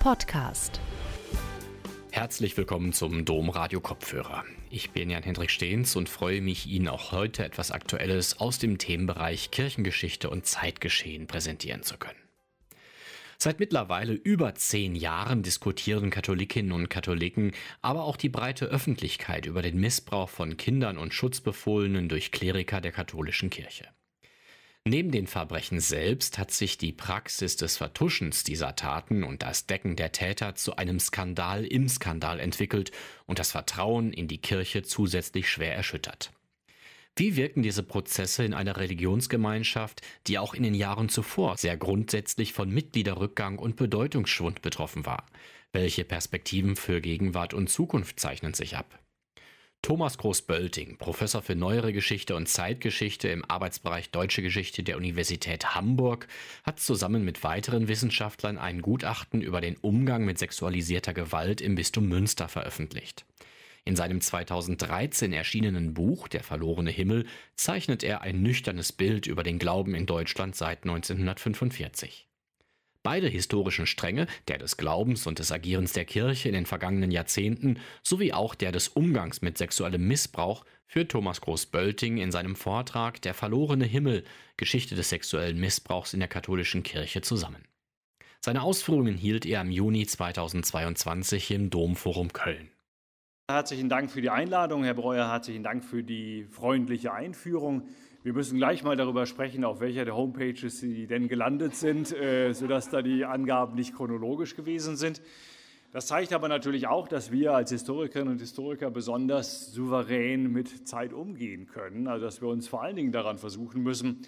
Podcast. Herzlich willkommen zum Dom Radio Kopfhörer. Ich bin Jan-Hendrik Stehns und freue mich, Ihnen auch heute etwas Aktuelles aus dem Themenbereich Kirchengeschichte und Zeitgeschehen präsentieren zu können. Seit mittlerweile über zehn Jahren diskutieren Katholikinnen und Katholiken, aber auch die breite Öffentlichkeit über den Missbrauch von Kindern und Schutzbefohlenen durch Kleriker der katholischen Kirche. Neben den Verbrechen selbst hat sich die Praxis des Vertuschens dieser Taten und das Decken der Täter zu einem Skandal im Skandal entwickelt und das Vertrauen in die Kirche zusätzlich schwer erschüttert. Wie wirken diese Prozesse in einer Religionsgemeinschaft, die auch in den Jahren zuvor sehr grundsätzlich von Mitgliederrückgang und Bedeutungsschwund betroffen war? Welche Perspektiven für Gegenwart und Zukunft zeichnen sich ab? Thomas Groß-Bölting, Professor für Neuere Geschichte und Zeitgeschichte im Arbeitsbereich Deutsche Geschichte der Universität Hamburg, hat zusammen mit weiteren Wissenschaftlern ein Gutachten über den Umgang mit sexualisierter Gewalt im Bistum Münster veröffentlicht. In seinem 2013 erschienenen Buch Der verlorene Himmel zeichnet er ein nüchternes Bild über den Glauben in Deutschland seit 1945. Beide historischen Stränge, der des Glaubens und des Agierens der Kirche in den vergangenen Jahrzehnten sowie auch der des Umgangs mit sexuellem Missbrauch, führt Thomas Groß-Bölting in seinem Vortrag Der verlorene Himmel Geschichte des sexuellen Missbrauchs in der katholischen Kirche zusammen. Seine Ausführungen hielt er im Juni 2022 im Domforum Köln. Herzlichen Dank für die Einladung, Herr Breuer. Herzlichen Dank für die freundliche Einführung. Wir müssen gleich mal darüber sprechen, auf welcher der Homepages Sie denn gelandet sind, äh, sodass da die Angaben nicht chronologisch gewesen sind. Das zeigt aber natürlich auch, dass wir als Historikerinnen und Historiker besonders souverän mit Zeit umgehen können. Also dass wir uns vor allen Dingen daran versuchen müssen,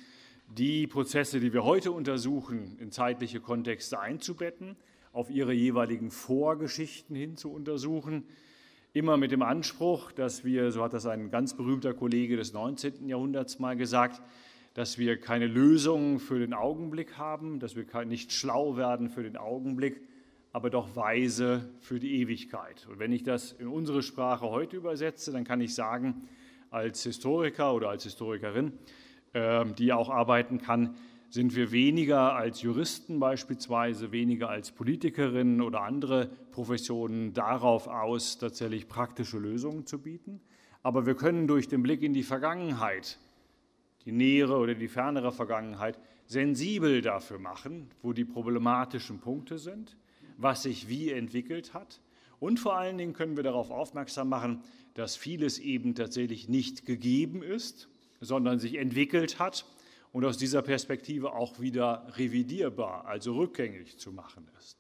die Prozesse, die wir heute untersuchen, in zeitliche Kontexte einzubetten, auf ihre jeweiligen Vorgeschichten hin zu untersuchen, immer mit dem Anspruch, dass wir, so hat das ein ganz berühmter Kollege des 19. Jahrhunderts mal gesagt, dass wir keine Lösung für den Augenblick haben, dass wir nicht schlau werden für den Augenblick, aber doch weise für die Ewigkeit. Und wenn ich das in unsere Sprache heute übersetze, dann kann ich sagen, als Historiker oder als Historikerin, ähm, die auch arbeiten kann, sind wir weniger als Juristen beispielsweise, weniger als Politikerinnen oder andere Professionen darauf aus, tatsächlich praktische Lösungen zu bieten. Aber wir können durch den Blick in die Vergangenheit, die nähere oder die fernere Vergangenheit, sensibel dafür machen, wo die problematischen Punkte sind, was sich wie entwickelt hat. Und vor allen Dingen können wir darauf aufmerksam machen, dass vieles eben tatsächlich nicht gegeben ist, sondern sich entwickelt hat und aus dieser Perspektive auch wieder revidierbar, also rückgängig zu machen ist.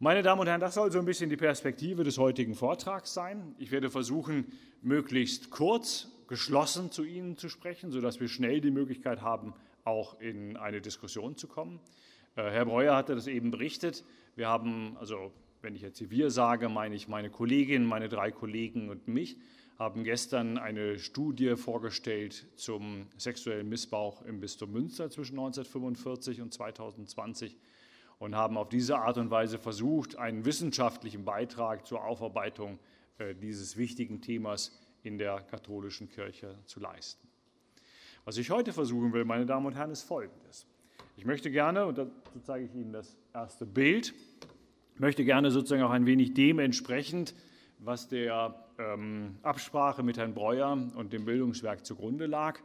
Meine Damen und Herren, das soll so ein bisschen die Perspektive des heutigen Vortrags sein. Ich werde versuchen, möglichst kurz, geschlossen zu Ihnen zu sprechen, sodass wir schnell die Möglichkeit haben, auch in eine Diskussion zu kommen. Äh, Herr Breuer hatte das eben berichtet. Wir haben, also wenn ich jetzt wir sage, meine ich meine Kollegin, meine drei Kollegen und mich haben gestern eine Studie vorgestellt zum sexuellen Missbrauch im Bistum Münster zwischen 1945 und 2020 und haben auf diese Art und Weise versucht, einen wissenschaftlichen Beitrag zur Aufarbeitung äh, dieses wichtigen Themas in der katholischen Kirche zu leisten. Was ich heute versuchen will, meine Damen und Herren, ist Folgendes. Ich möchte gerne, und dazu zeige ich Ihnen das erste Bild, möchte gerne sozusagen auch ein wenig dementsprechend, was der ähm, Absprache mit Herrn Breuer und dem Bildungswerk zugrunde lag.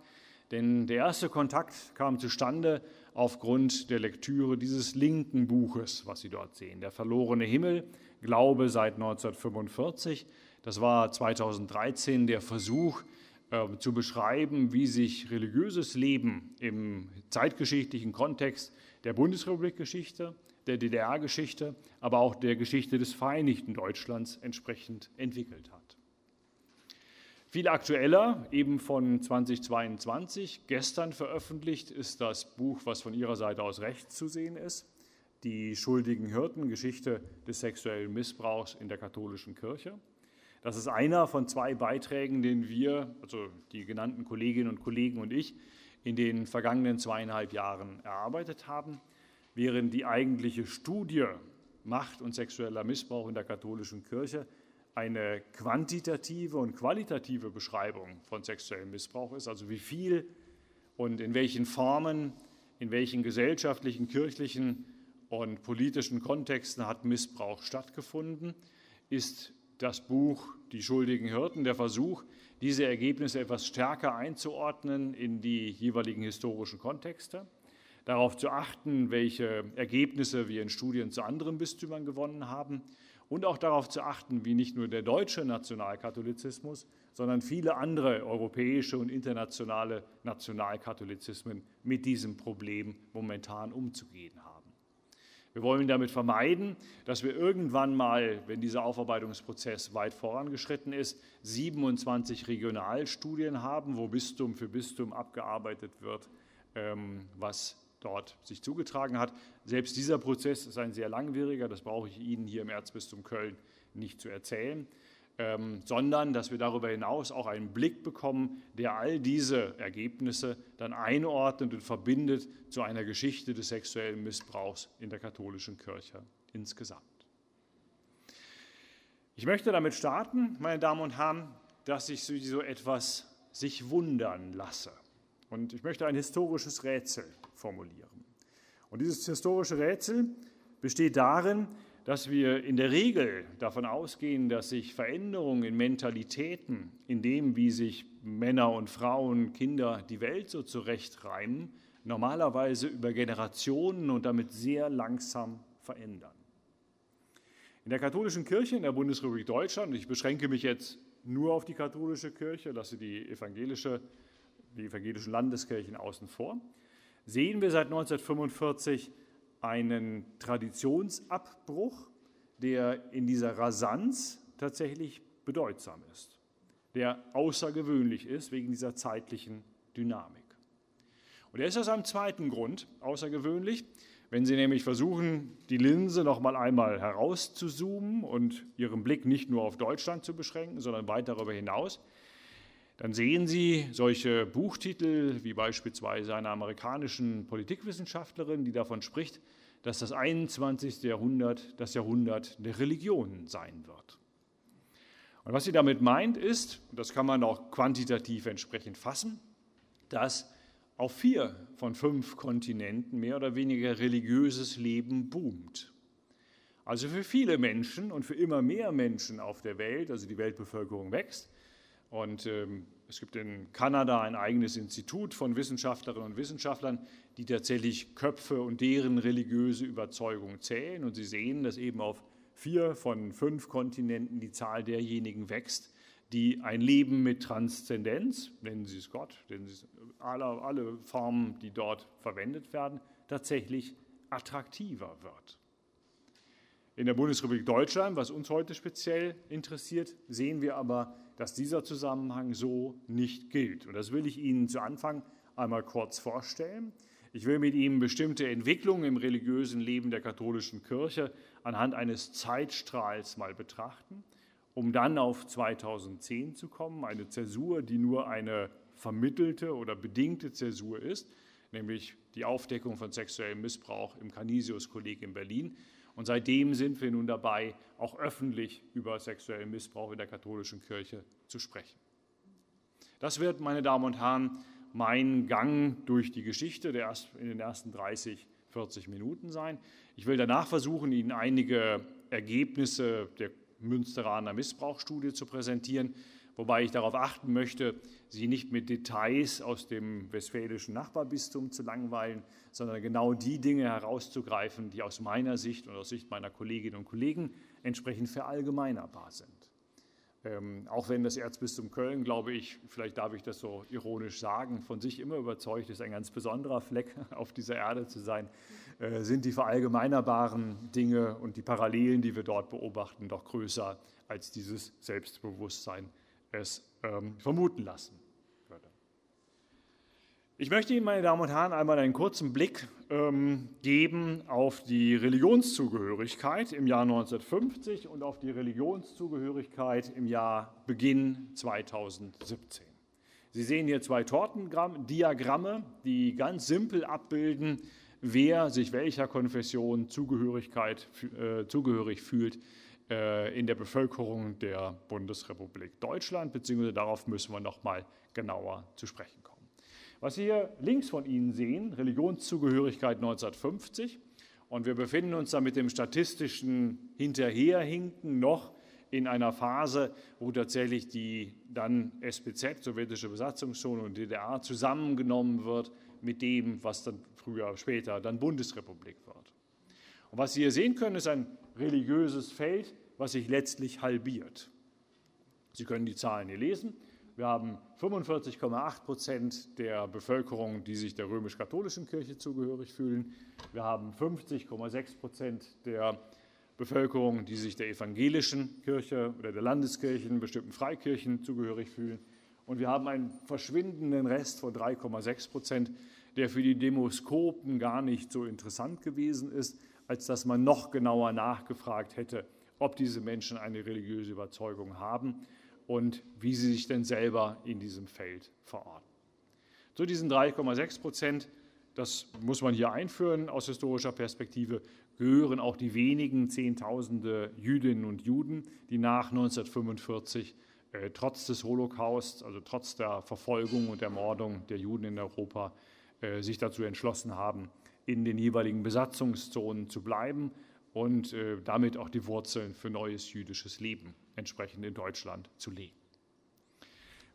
Denn der erste Kontakt kam zustande aufgrund der Lektüre dieses linken Buches, was Sie dort sehen, Der verlorene Himmel, Glaube seit 1945. Das war 2013 der Versuch äh, zu beschreiben, wie sich religiöses Leben im zeitgeschichtlichen Kontext der Bundesrepublikgeschichte, der DDR-Geschichte, aber auch der Geschichte des Vereinigten Deutschlands entsprechend entwickelt hat. Viel aktueller, eben von 2022, gestern veröffentlicht, ist das Buch, was von Ihrer Seite aus rechts zu sehen ist, Die schuldigen Hirten, Geschichte des sexuellen Missbrauchs in der katholischen Kirche. Das ist einer von zwei Beiträgen, den wir, also die genannten Kolleginnen und Kollegen und ich, in den vergangenen zweieinhalb Jahren erarbeitet haben, während die eigentliche Studie Macht und sexueller Missbrauch in der katholischen Kirche eine quantitative und qualitative Beschreibung von sexuellem Missbrauch ist, also wie viel und in welchen Formen, in welchen gesellschaftlichen, kirchlichen und politischen Kontexten hat Missbrauch stattgefunden, ist das Buch Die schuldigen Hirten der Versuch, diese Ergebnisse etwas stärker einzuordnen in die jeweiligen historischen Kontexte, darauf zu achten, welche Ergebnisse wir in Studien zu anderen Bistümern gewonnen haben und auch darauf zu achten, wie nicht nur der deutsche Nationalkatholizismus, sondern viele andere europäische und internationale Nationalkatholizismen mit diesem Problem momentan umzugehen haben. Wir wollen damit vermeiden, dass wir irgendwann mal, wenn dieser Aufarbeitungsprozess weit vorangeschritten ist, 27 Regionalstudien haben, wo Bistum für Bistum abgearbeitet wird, ähm, was dort sich zugetragen hat. Selbst dieser Prozess ist ein sehr langwieriger, das brauche ich Ihnen hier im Erzbistum Köln nicht zu erzählen ähm, sondern dass wir darüber hinaus auch einen Blick bekommen, der all diese Ergebnisse dann einordnet und verbindet zu einer Geschichte des sexuellen Missbrauchs in der katholischen Kirche insgesamt. Ich möchte damit starten, meine Damen und Herren, dass ich so etwas sich wundern lasse. Und ich möchte ein historisches Rätsel formulieren. Und dieses historische Rätsel besteht darin, dass wir in der Regel davon ausgehen, dass sich Veränderungen in Mentalitäten, in dem, wie sich Männer und Frauen, Kinder die Welt so zurechtreimen, normalerweise über Generationen und damit sehr langsam verändern. In der katholischen Kirche in der Bundesrepublik Deutschland, ich beschränke mich jetzt nur auf die katholische Kirche, lasse die, evangelische, die evangelischen Landeskirchen außen vor, sehen wir seit 1945 einen Traditionsabbruch, der in dieser Rasanz tatsächlich bedeutsam ist, der außergewöhnlich ist wegen dieser zeitlichen Dynamik. Und er ist aus einem zweiten Grund außergewöhnlich, wenn Sie nämlich versuchen, die Linse noch mal einmal herauszuzoomen und Ihren Blick nicht nur auf Deutschland zu beschränken, sondern weit darüber hinaus, dann sehen Sie solche Buchtitel wie beispielsweise einer amerikanischen Politikwissenschaftlerin, die davon spricht, dass das 21. Jahrhundert das Jahrhundert der Religionen sein wird. Und was sie damit meint, ist, das kann man auch quantitativ entsprechend fassen, dass auf vier von fünf Kontinenten mehr oder weniger religiöses Leben boomt. Also für viele Menschen und für immer mehr Menschen auf der Welt, also die Weltbevölkerung wächst, und ähm, es gibt in Kanada ein eigenes Institut von Wissenschaftlerinnen und Wissenschaftlern, die tatsächlich Köpfe und deren religiöse Überzeugung zählen. Und sie sehen, dass eben auf vier von fünf Kontinenten die Zahl derjenigen wächst, die ein Leben mit Transzendenz, nennen Sie es Gott, nennen Sie es alle, alle Formen, die dort verwendet werden, tatsächlich attraktiver wird. In der Bundesrepublik Deutschland, was uns heute speziell interessiert, sehen wir aber, dass dieser Zusammenhang so nicht gilt. Und das will ich Ihnen zu Anfang einmal kurz vorstellen. Ich will mit Ihnen bestimmte Entwicklungen im religiösen Leben der katholischen Kirche anhand eines Zeitstrahls mal betrachten, um dann auf 2010 zu kommen, eine Zäsur, die nur eine vermittelte oder bedingte Zäsur ist, nämlich die Aufdeckung von sexuellem Missbrauch im Canisius-Kolleg in Berlin. Und seitdem sind wir nun dabei, auch öffentlich über sexuellen Missbrauch in der katholischen Kirche zu sprechen. Das wird, meine Damen und Herren, mein Gang durch die Geschichte der in den ersten 30, 40 Minuten sein. Ich will danach versuchen, Ihnen einige Ergebnisse der Münsteraner Missbrauchsstudie zu präsentieren, wobei ich darauf achten möchte, Sie nicht mit Details aus dem westfälischen Nachbarbistum zu langweilen, sondern genau die Dinge herauszugreifen, die aus meiner Sicht und aus Sicht meiner Kolleginnen und Kollegen entsprechend verallgemeinerbar sind. Ähm, auch wenn das Erzbistum Köln, glaube ich, vielleicht darf ich das so ironisch sagen, von sich immer überzeugt ist, ein ganz besonderer Fleck auf dieser Erde zu sein, äh, sind die verallgemeinerbaren Dinge und die Parallelen, die wir dort beobachten, doch größer als dieses Selbstbewusstsein es ähm, vermuten lassen. Ich möchte Ihnen, meine Damen und Herren, einmal einen kurzen Blick ähm, geben auf die Religionszugehörigkeit im Jahr 1950 und auf die Religionszugehörigkeit im Jahr Beginn 2017. Sie sehen hier zwei Tortendiagramme, die ganz simpel abbilden, wer sich welcher Konfession Zugehörigkeit, äh, zugehörig fühlt in der Bevölkerung der Bundesrepublik Deutschland, beziehungsweise darauf müssen wir noch mal genauer zu sprechen kommen. Was Sie hier links von Ihnen sehen, Religionszugehörigkeit 1950 Und wir befinden uns da mit dem statistischen Hinterherhinken noch in einer Phase, wo tatsächlich die dann SPZ, sowjetische Besatzungszone und DDR zusammengenommen wird mit dem, was dann früher, später dann Bundesrepublik wird. Und was Sie hier sehen können, ist ein religiöses Feld, was sich letztlich halbiert. Sie können die Zahlen hier lesen. Wir haben 45,8 Prozent der Bevölkerung, die sich der römisch-katholischen Kirche zugehörig fühlen. Wir haben 50,6 Prozent der Bevölkerung, die sich der evangelischen Kirche oder der Landeskirchen, bestimmten Freikirchen zugehörig fühlen. Und wir haben einen verschwindenden Rest von 3,6 Prozent, der für die Demoskopen gar nicht so interessant gewesen ist, als dass man noch genauer nachgefragt hätte, ob diese Menschen eine religiöse Überzeugung haben und wie sie sich denn selber in diesem Feld verorten. Zu diesen 3,6 Prozent, das muss man hier einführen aus historischer Perspektive, gehören auch die wenigen Zehntausende Jüdinnen und Juden, die nach 1945 äh, trotz des Holocausts, also trotz der Verfolgung und Ermordung der Juden in Europa, äh, sich dazu entschlossen haben, in den jeweiligen Besatzungszonen zu bleiben und äh, damit auch die Wurzeln für neues jüdisches Leben entsprechend in Deutschland zu legen.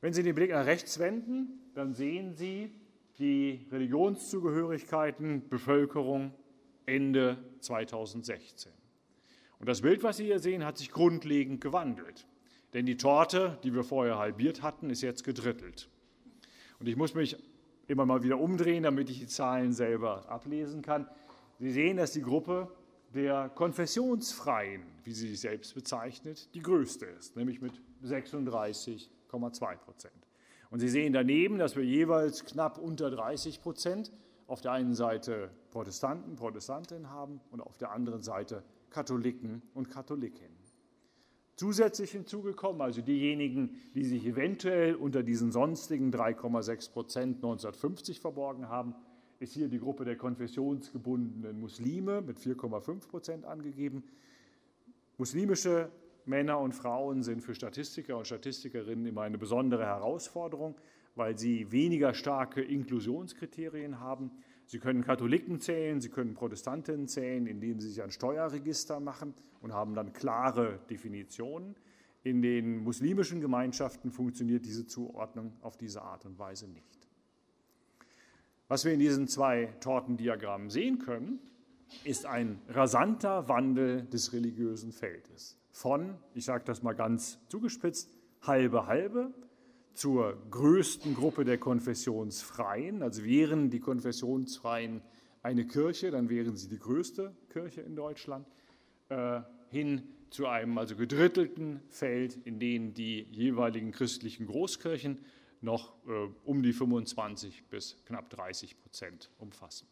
Wenn Sie den Blick nach rechts wenden, dann sehen Sie die Religionszugehörigkeiten, Bevölkerung Ende 2016. Und das Bild, was Sie hier sehen, hat sich grundlegend gewandelt. Denn die Torte, die wir vorher halbiert hatten, ist jetzt gedrittelt. Und ich muss mich immer mal wieder umdrehen, damit ich die Zahlen selber ablesen kann. Sie sehen, dass die Gruppe der Konfessionsfreien, wie sie sich selbst bezeichnet, die größte ist, nämlich mit 36,2 Prozent. Und Sie sehen daneben, dass wir jeweils knapp unter 30 Prozent auf der einen Seite Protestanten, Protestantinnen haben und auf der anderen Seite Katholiken und Katholikinnen. Zusätzlich hinzugekommen, also diejenigen, die sich eventuell unter diesen sonstigen 3,6 Prozent 1950 verborgen haben, ist hier die Gruppe der konfessionsgebundenen Muslime mit 4,5 Prozent angegeben. Muslimische Männer und Frauen sind für Statistiker und Statistikerinnen immer eine besondere Herausforderung, weil sie weniger starke Inklusionskriterien haben. Sie können Katholiken zählen, sie können Protestantinnen zählen, indem sie sich ein Steuerregister machen und haben dann klare Definitionen. In den muslimischen Gemeinschaften funktioniert diese Zuordnung auf diese Art und Weise nicht. Was wir in diesen zwei Tortendiagrammen sehen können, ist ein rasanter Wandel des religiösen Feldes. Von, ich sage das mal ganz zugespitzt, halbe halbe zur größten Gruppe der Konfessionsfreien. Also wären die Konfessionsfreien eine Kirche, dann wären sie die größte Kirche in Deutschland, äh, hin zu einem also gedrittelten Feld, in dem die jeweiligen christlichen Großkirchen noch äh, um die 25 bis knapp 30 Prozent umfassen.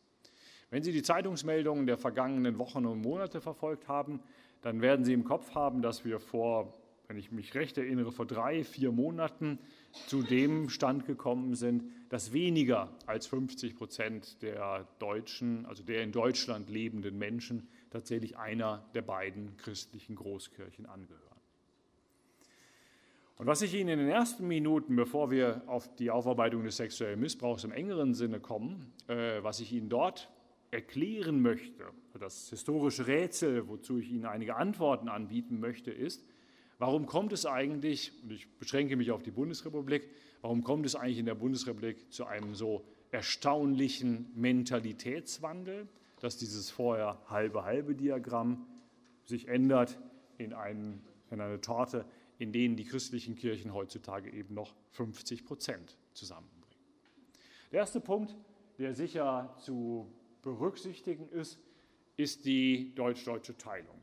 Wenn Sie die Zeitungsmeldungen der vergangenen Wochen und Monate verfolgt haben, dann werden Sie im Kopf haben, dass wir vor, wenn ich mich recht erinnere, vor drei, vier Monaten zu dem Stand gekommen sind, dass weniger als 50 Prozent der Deutschen, also der in Deutschland lebenden Menschen, tatsächlich einer der beiden christlichen Großkirchen angehören. Und was ich Ihnen in den ersten Minuten, bevor wir auf die Aufarbeitung des sexuellen Missbrauchs im engeren Sinne kommen, äh, was ich Ihnen dort erklären möchte, das historische Rätsel, wozu ich Ihnen einige Antworten anbieten möchte, ist, warum kommt es eigentlich, und ich beschränke mich auf die Bundesrepublik, warum kommt es eigentlich in der Bundesrepublik zu einem so erstaunlichen Mentalitätswandel, dass dieses vorher halbe-halbe Diagramm sich ändert in, einen, in eine Torte, in denen die christlichen Kirchen heutzutage eben noch 50 Prozent zusammenbringen. Der erste Punkt, der sicher zu berücksichtigen ist, ist die deutsch-deutsche Teilung.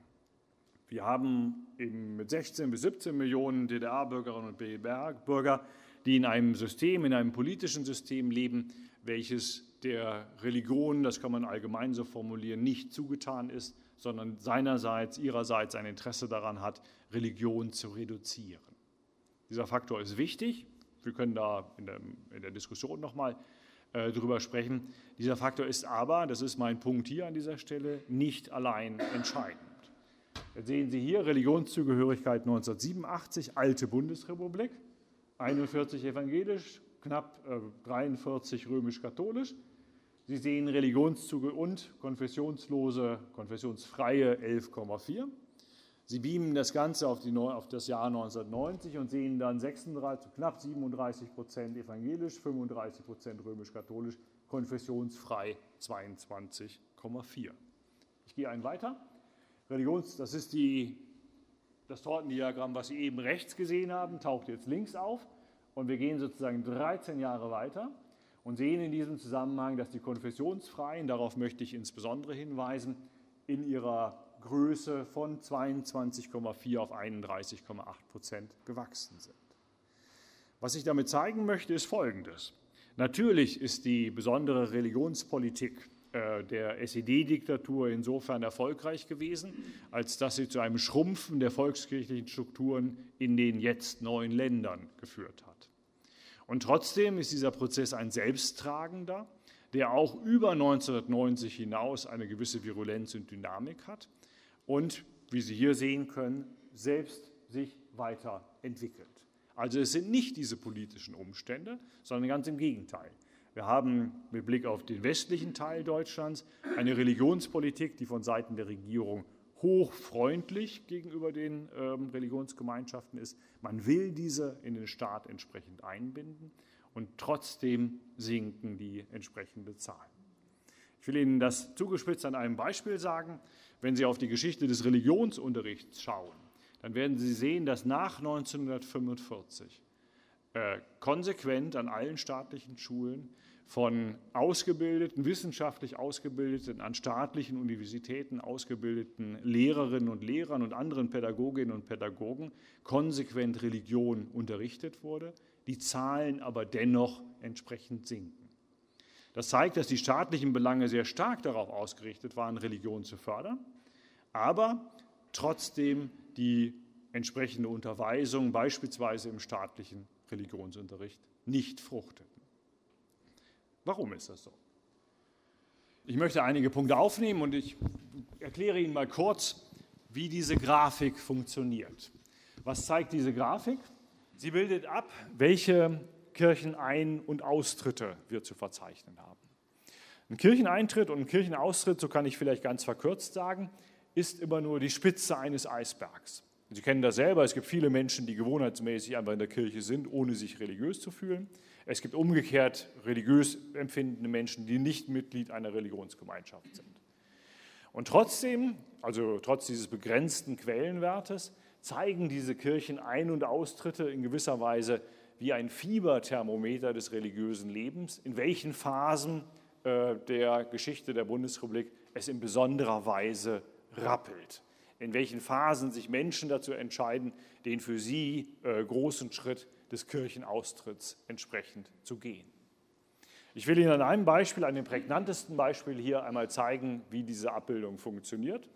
Wir haben mit 16 bis 17 Millionen DDR-Bürgerinnen und Bürger, die in einem System, in einem politischen System leben, welches der Religion, das kann man allgemein so formulieren, nicht zugetan ist, sondern seinerseits, ihrerseits ein Interesse daran hat, Religion zu reduzieren. Dieser Faktor ist wichtig. Wir können da in der, in der Diskussion nochmal äh, drüber sprechen. Dieser Faktor ist aber, das ist mein Punkt hier an dieser Stelle, nicht allein entscheidend. Jetzt sehen Sie hier Religionszugehörigkeit 1987, alte Bundesrepublik, 41 evangelisch, knapp äh, 43 römisch-katholisch. Sie sehen Religionszüge und konfessionslose, konfessionsfreie 11,4. Sie beamen das Ganze auf, die, auf, das Jahr 1990 und sehen dann 36, knapp 37 Prozent evangelisch, 35 Prozent römisch-katholisch, konfessionsfrei 22,4. Ich gehe einen weiter. Religions, das ist die, das Tortendiagramm, was Sie eben rechts gesehen haben, taucht jetzt links auf. Und wir gehen sozusagen 13 Jahre weiter und sehen in diesem Zusammenhang, dass die Konfessionsfreien, darauf möchte ich insbesondere hinweisen, in ihrer Größe von 22,4 auf 31,8 Prozent gewachsen sind. Was ich damit zeigen möchte, ist Folgendes. Natürlich ist die besondere Religionspolitik der SED-Diktatur insofern erfolgreich gewesen, als dass sie zu einem Schrumpfen der volkskirchlichen Strukturen in den jetzt neuen Ländern geführt hat. Und trotzdem ist dieser Prozess ein selbsttragender, der auch über 1990 hinaus eine gewisse Virulenz und Dynamik hat und, wie Sie hier sehen können, selbst sich weiterentwickelt. Also es sind nicht diese politischen Umstände, sondern ganz im Gegenteil. Wir haben mit Blick auf den westlichen Teil Deutschlands eine Religionspolitik, die von Seiten der Regierung hochfreundlich gegenüber den ähm, Religionsgemeinschaften ist. Man will diese in den Staat entsprechend einbinden und trotzdem sinken die entsprechenden Zahlen. Ich will Ihnen das zugespitzt an einem Beispiel sagen. Wenn Sie auf die Geschichte des Religionsunterrichts schauen, dann werden Sie sehen, dass nach 1945 äh, konsequent an allen staatlichen Schulen von ausgebildeten, wissenschaftlich ausgebildeten, an staatlichen Universitäten ausgebildeten Lehrerinnen und Lehrern und anderen Pädagoginnen und Pädagogen konsequent Religion unterrichtet wurde, die Zahlen aber dennoch entsprechend sinken. Das zeigt, dass die staatlichen Belange sehr stark darauf ausgerichtet waren, Religion zu fördern, aber trotzdem die entsprechende Unterweisung beispielsweise im staatlichen Religionsunterricht nicht fruchteten. Warum ist das so? Ich möchte einige Punkte aufnehmen und ich erkläre Ihnen mal kurz, wie diese Grafik funktioniert. Was zeigt diese Grafik? Sie bildet ab, welche Kirchenein- und Austritte wir zu verzeichnen haben. Ein Kircheneintritt und ein Kirchenaustritt, so kann ich vielleicht ganz verkürzt sagen, ist immer nur die Spitze eines Eisbergs. Sie kennen das selber, es gibt viele Menschen, die gewohnheitsmäßig einfach in der Kirche sind, ohne sich religiös zu fühlen. Es gibt umgekehrt religiös empfindende Menschen, die nicht Mitglied einer Religionsgemeinschaft sind. Und trotzdem, also trotz dieses begrenzten Quellenwertes, zeigen diese Kirchen Ein- und Austritte in gewisser Weise wie ein Fieberthermometer des religiösen Lebens, in welchen Phasen äh, der Geschichte der Bundesrepublik es in besonderer Weise rappelt, in welchen Phasen sich Menschen dazu entscheiden, den für sie äh, großen Schritt des Kirchenaustritts entsprechend zu gehen. Ich will Ihnen an einem Beispiel, an dem prägnantesten Beispiel hier einmal zeigen, wie diese Abbildung funktioniert.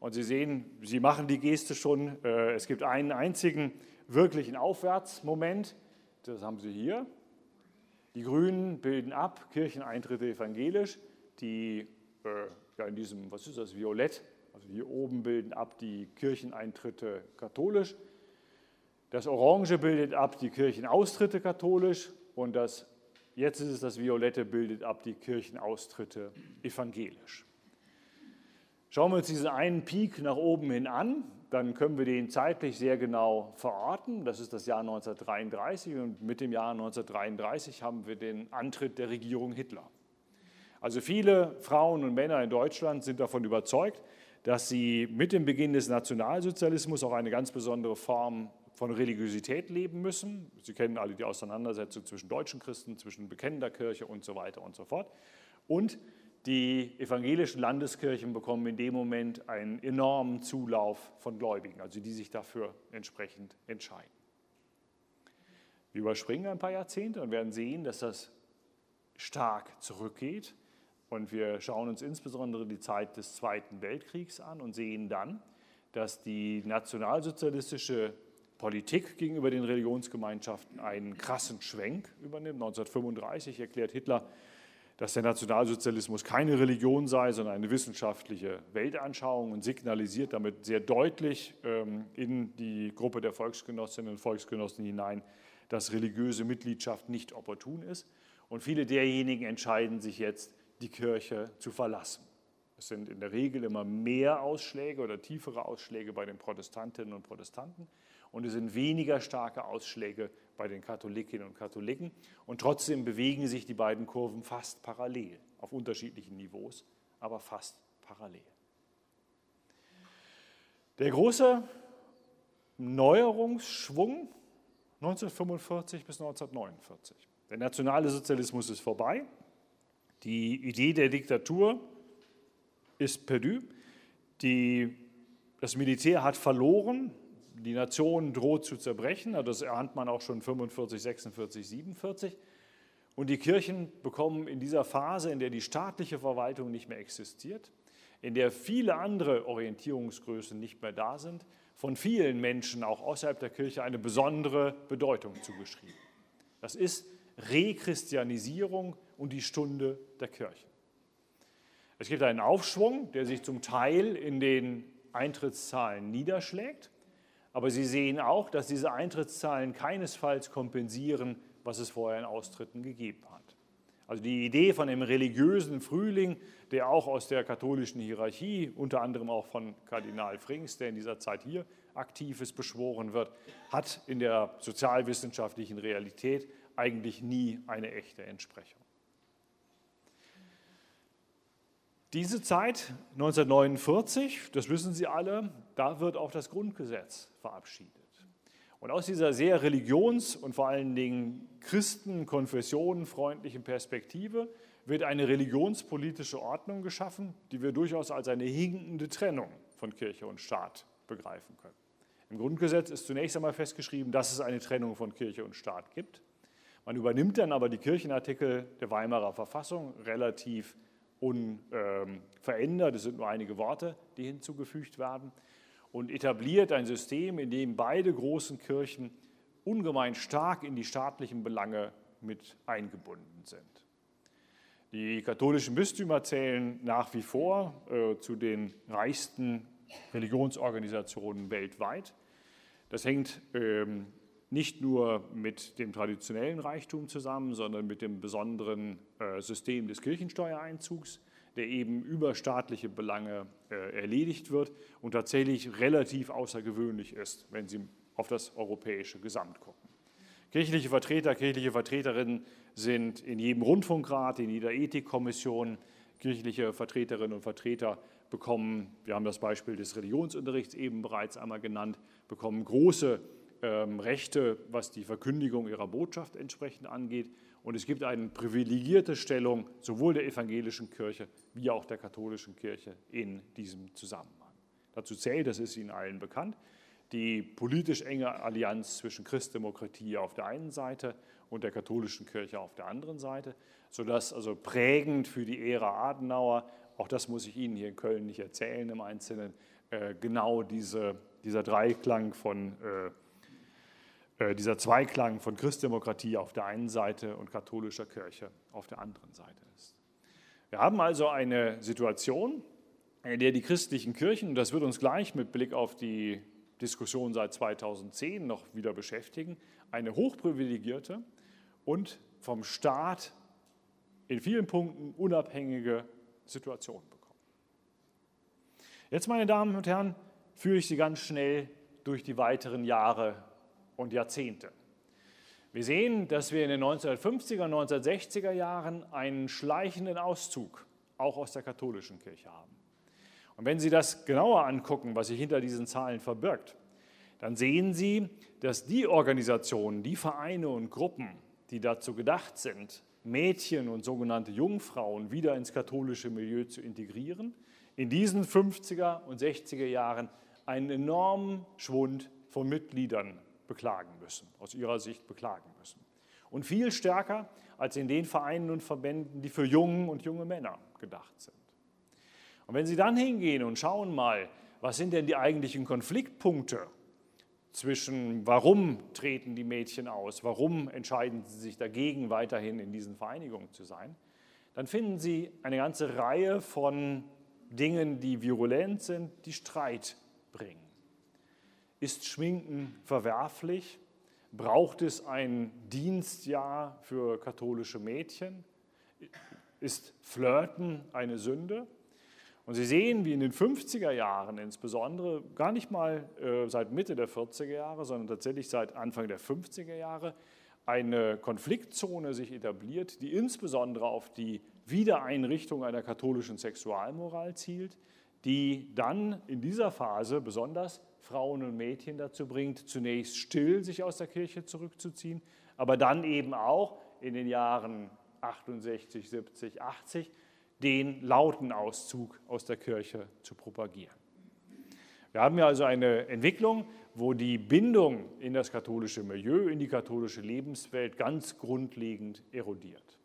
Und Sie sehen, Sie machen die Geste schon. Äh, es gibt einen einzigen wirklichen Aufwärtsmoment. Das haben Sie hier. Die Grünen bilden ab, Kircheneintritte evangelisch. Die, äh, ja, in diesem, was ist das, Violett, also hier oben bilden ab die Kircheneintritte katholisch. Das Orange bildet ab die Kirchenaustritte katholisch und das, jetzt ist es das Violette, bildet ab die Kirchenaustritte evangelisch. Schauen wir uns diesen einen Peak nach oben hin an, dann können wir den zeitlich sehr genau verorten. Das ist das Jahr 1933 und mit dem Jahr 1933 haben wir den Antritt der Regierung Hitler. Also viele Frauen und Männer in Deutschland sind davon überzeugt, dass sie mit dem Beginn des Nationalsozialismus auch eine ganz besondere Form von Religiosität leben müssen. Sie kennen alle die Auseinandersetzung zwischen deutschen Christen, zwischen bekennender Kirche und so weiter und so fort. Und die evangelischen Landeskirchen bekommen in dem Moment einen enormen Zulauf von Gläubigen, also die sich dafür entsprechend entscheiden. Wir überspringen ein paar Jahrzehnte und werden sehen, dass das stark zurückgeht. Und wir schauen uns insbesondere die Zeit des Zweiten Weltkriegs an und sehen dann, dass die nationalsozialistische Politik gegenüber den Religionsgemeinschaften einen krassen Schwenk übernimmt. 1935 erklärt Hitler, dass der Nationalsozialismus keine Religion sei, sondern eine wissenschaftliche Weltanschauung und signalisiert damit sehr deutlich ähm, in die Gruppe der Volksgenossinnen und Volksgenossen hinein, dass religiöse Mitgliedschaft nicht opportun ist. Und viele derjenigen entscheiden sich jetzt, die Kirche zu verlassen. Es sind in der Regel immer mehr Ausschläge oder tiefere Ausschläge bei den Protestantinnen und Protestanten und es sind weniger starke Ausschläge bei den Katholikinnen und Katholiken. Und trotzdem bewegen sich die beiden Kurven fast parallel, auf unterschiedlichen Niveaus, aber fast parallel. Der große Neuerungsschwung 1945 bis 1949. Der nationale Sozialismus ist vorbei. Die Idee der Diktatur ist perdu. Die, das Militär hat verloren. Die Nation droht zu zerbrechen. Das erahnt man auch schon 45, 46, 47. Und die Kirchen bekommen in dieser Phase, in der die staatliche Verwaltung nicht mehr existiert, in der viele andere Orientierungsgrößen nicht mehr da sind, von vielen Menschen auch außerhalb der Kirche eine besondere Bedeutung zugeschrieben. Das ist Rechristianisierung und die Stunde der Kirche. Es gibt einen Aufschwung, der sich zum Teil in den Eintrittszahlen niederschlägt, aber Sie sehen auch, dass diese Eintrittszahlen keinesfalls kompensieren, was es vorher in Austritten gegeben hat. Also die Idee von dem religiösen Frühling, der auch aus der katholischen Hierarchie, unter anderem auch von Kardinal Frings, der in dieser Zeit hier aktiv ist, beschworen wird, hat in der sozialwissenschaftlichen Realität eigentlich nie eine echte Entsprechung. Diese Zeit, 1949, das wissen Sie alle, da wird auch das Grundgesetz verabschiedet. Und aus dieser sehr religions- und vor allen Dingen Christen-, konfessionenfreundlichen Perspektive wird eine religionspolitische Ordnung geschaffen, die wir durchaus als eine hinkende Trennung von Kirche und Staat begreifen können. Im Grundgesetz ist zunächst einmal festgeschrieben, dass es eine Trennung von Kirche und Staat gibt. Man übernimmt dann aber die Kirchenartikel der Weimarer Verfassung relativ unverändert. Es sind nur einige Worte, die hinzugefügt werden und etabliert ein System, in dem beide großen Kirchen ungemein stark in die staatlichen Belange mit eingebunden sind. Die katholischen Bistümer zählen nach wie vor äh, zu den reichsten Religionsorganisationen weltweit. Das hängt ähm, nicht nur mit dem traditionellen Reichtum zusammen, sondern mit dem besonderen äh, System des Kirchensteuereinzugs der eben über staatliche Belange äh, erledigt wird und tatsächlich relativ außergewöhnlich ist, wenn Sie auf das europäische Gesamt gucken. Kirchliche Vertreter, kirchliche Vertreterinnen sind in jedem Rundfunkrat, in jeder Ethikkommission, kirchliche Vertreterinnen und Vertreter bekommen, wir haben das Beispiel des Religionsunterrichts eben bereits einmal genannt, bekommen große ähm, Rechte, was die Verkündigung ihrer Botschaft entsprechend angeht. Und es gibt eine privilegierte Stellung sowohl der evangelischen Kirche wie auch der katholischen Kirche in diesem Zusammenhang. Dazu zählt, das ist Ihnen allen bekannt, die politisch enge Allianz zwischen Christdemokratie auf der einen Seite und der katholischen Kirche auf der anderen Seite, sodass also prägend für die Ära Adenauer, auch das muss ich Ihnen hier in Köln nicht erzählen im Einzelnen, äh, genau diese, dieser Dreiklang von äh, dieser Zweiklang von Christdemokratie auf der einen Seite und katholischer Kirche auf der anderen Seite ist. Wir haben also eine Situation, in der die christlichen Kirchen, und das wird uns gleich mit Blick auf die Diskussion seit 2010 noch wieder beschäftigen, eine hochprivilegierte und vom Staat in vielen Punkten unabhängige Situation bekommen. Jetzt, meine Damen und Herren, führe ich Sie ganz schnell durch die weiteren Jahre und Jahrzehnte. Wir sehen, dass wir in den 1950er, 1960er Jahren einen schleichenden Auszug auch aus der katholischen Kirche haben. Und wenn Sie das genauer angucken, was sich hinter diesen Zahlen verbirgt, dann sehen Sie, dass die Organisationen, die Vereine und Gruppen, die dazu gedacht sind, Mädchen und sogenannte Jungfrauen wieder ins katholische Milieu zu integrieren, in diesen 50er und 60er Jahren einen enormen Schwund von Mitgliedern beklagen müssen, aus ihrer Sicht beklagen müssen. Und viel stärker als in den Vereinen und Verbänden, die für Jungen und junge Männer gedacht sind. Und wenn Sie dann hingehen und schauen mal, was sind denn die eigentlichen Konfliktpunkte zwischen, warum treten die Mädchen aus, warum entscheiden sie sich dagegen, weiterhin in diesen Vereinigungen zu sein, dann finden Sie eine ganze Reihe von Dingen, die virulent sind, die Streit bringen. Ist Schminken verwerflich? Braucht es ein Dienstjahr für katholische Mädchen? Ist Flirten eine Sünde? Und Sie sehen, wie in den 50er Jahren insbesondere, gar nicht mal äh, seit Mitte der 40er Jahre, sondern tatsächlich seit Anfang der 50er Jahre, eine Konfliktzone sich etabliert, die insbesondere auf die Wiedereinrichtung einer katholischen Sexualmoral zielt, die dann in dieser Phase besonders Frauen und Mädchen dazu bringt, zunächst still sich aus der Kirche zurückzuziehen, aber dann eben auch in den Jahren 68, 70, 80 den lauten Auszug aus der Kirche zu propagieren. Wir haben hier also eine Entwicklung, wo die Bindung in das katholische Milieu, in die katholische Lebenswelt ganz grundlegend erodiert.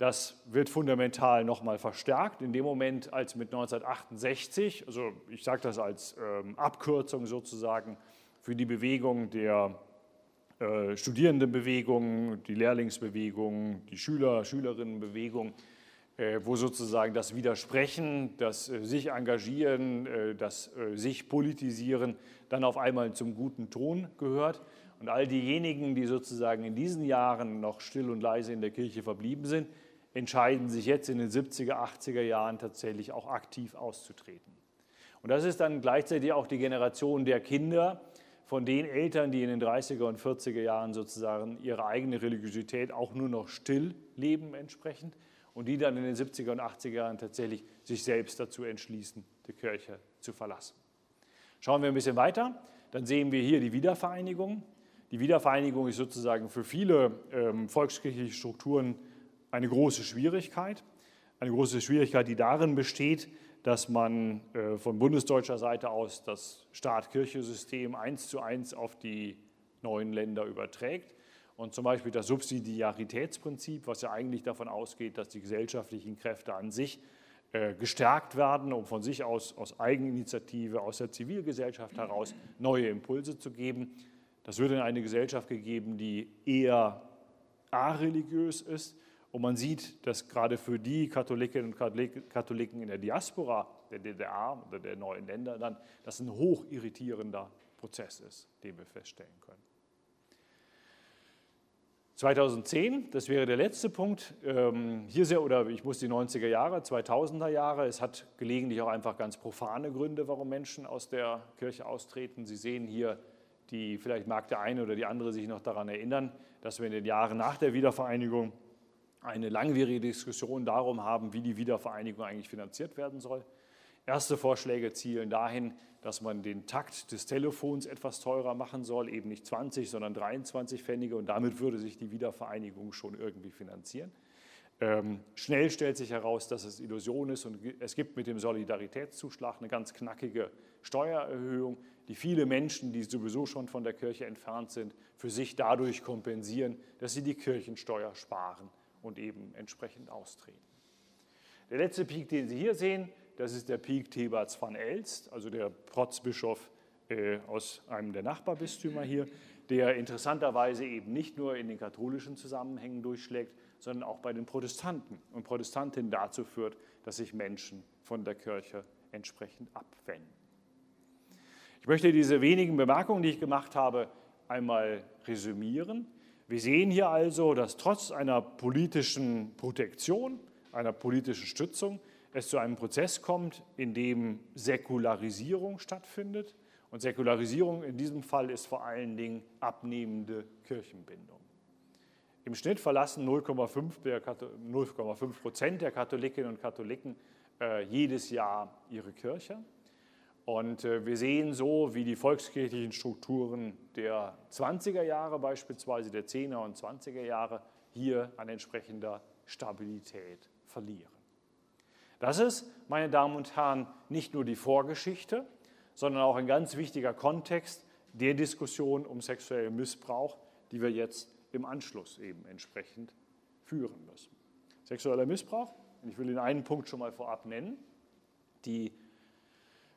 Das wird fundamental nochmal verstärkt in dem Moment, als mit 1968, also ich sage das als ähm, Abkürzung sozusagen für die Bewegung der äh, Studierendenbewegung, die Lehrlingsbewegung, die Schüler, Schülerinnenbewegung, äh, wo sozusagen das Widersprechen, das äh, sich engagieren, äh, das sich politisieren dann auf einmal zum guten Ton gehört. Und all diejenigen, die sozusagen in diesen Jahren noch still und leise in der Kirche verblieben sind, entscheiden sich jetzt in den 70er, 80er Jahren tatsächlich auch aktiv auszutreten. Und das ist dann gleichzeitig auch die Generation der Kinder von den Eltern, die in den 30er und 40er Jahren sozusagen ihre eigene Religiosität auch nur noch still leben entsprechend und die dann in den 70er und 80er Jahren tatsächlich sich selbst dazu entschließen, die Kirche zu verlassen. Schauen wir ein bisschen weiter, dann sehen wir hier die Wiedervereinigung. Die Wiedervereinigung ist sozusagen für viele ähm, volkskirchliche Strukturen eine große Schwierigkeit. Eine große Schwierigkeit, die darin besteht, dass man äh, von bundesdeutscher Seite aus das Staat-Kirche-System eins zu eins auf die neuen Länder überträgt und zum Beispiel das Subsidiaritätsprinzip, was ja eigentlich davon ausgeht, dass die gesellschaftlichen Kräfte an sich äh, gestärkt werden, um von sich aus, aus Eigeninitiative, aus der Zivilgesellschaft heraus neue Impulse zu geben. Das wird in eine Gesellschaft gegeben, die eher areligiös ist. Und man sieht, dass gerade für die Katholikinnen und Katholiken in der Diaspora der DDR oder der neuen Länder dann das ein hoch irritierender Prozess ist, den wir feststellen können. 2010, das wäre der letzte Punkt, ähm, hier sehr, oder ich muss die 90er Jahre, 2000er Jahre, es hat gelegentlich auch einfach ganz profane Gründe, warum Menschen aus der Kirche austreten. Sie sehen hier, die, vielleicht mag der eine oder die andere sich noch daran erinnern, dass wir in den Jahren nach der Wiedervereinigung eine langwierige Diskussion darum haben, wie die Wiedervereinigung eigentlich finanziert werden soll. Erste Vorschläge zielen dahin, dass man den Takt des Telefons etwas teurer machen soll, eben nicht 20, sondern 23 Pfennige und damit würde sich die Wiedervereinigung schon irgendwie finanzieren. Ähm, schnell stellt sich heraus, dass es Illusion ist und es gibt mit dem Solidaritätszuschlag eine ganz knackige Steuererhöhung, die viele Menschen, die sowieso schon von der Kirche entfernt sind, für sich dadurch kompensieren, dass sie die Kirchensteuer sparen und eben entsprechend austreten. Der letzte Peak, den Sie hier sehen, das ist der Peak Thebats van Elst, also der Protzbischof äh, aus einem der Nachbarbistümer hier, der interessanterweise eben nicht nur in den katholischen Zusammenhängen durchschlägt, sondern auch bei den Protestanten und Protestantinnen dazu führt, dass sich Menschen von der Kirche entsprechend abwenden. Ich möchte diese wenigen Bemerkungen, die ich gemacht habe, einmal resümieren. Wir sehen hier also, dass trotz einer politischen Protektion, einer politischen Stützung, es zu einem Prozess kommt, in dem Säkularisierung stattfindet. Und Säkularisierung in diesem Fall ist vor allen Dingen abnehmende Kirchenbindung. Im Schnitt verlassen 0,5 Prozent der Katholikinnen und Katholiken äh, jedes Jahr ihre Kirche. Und äh, wir sehen so, wie die volkskirchlichen Strukturen der 20er Jahre beispielsweise, der 10er und 20er Jahre, hier an entsprechender Stabilität verlieren. Das ist, meine Damen und Herren, nicht nur die Vorgeschichte, sondern auch ein ganz wichtiger Kontext der Diskussion um sexuellen Missbrauch, die wir jetzt im Anschluss eben entsprechend führen müssen. Sexueller Missbrauch, ich will den einen Punkt schon mal vorab nennen, die,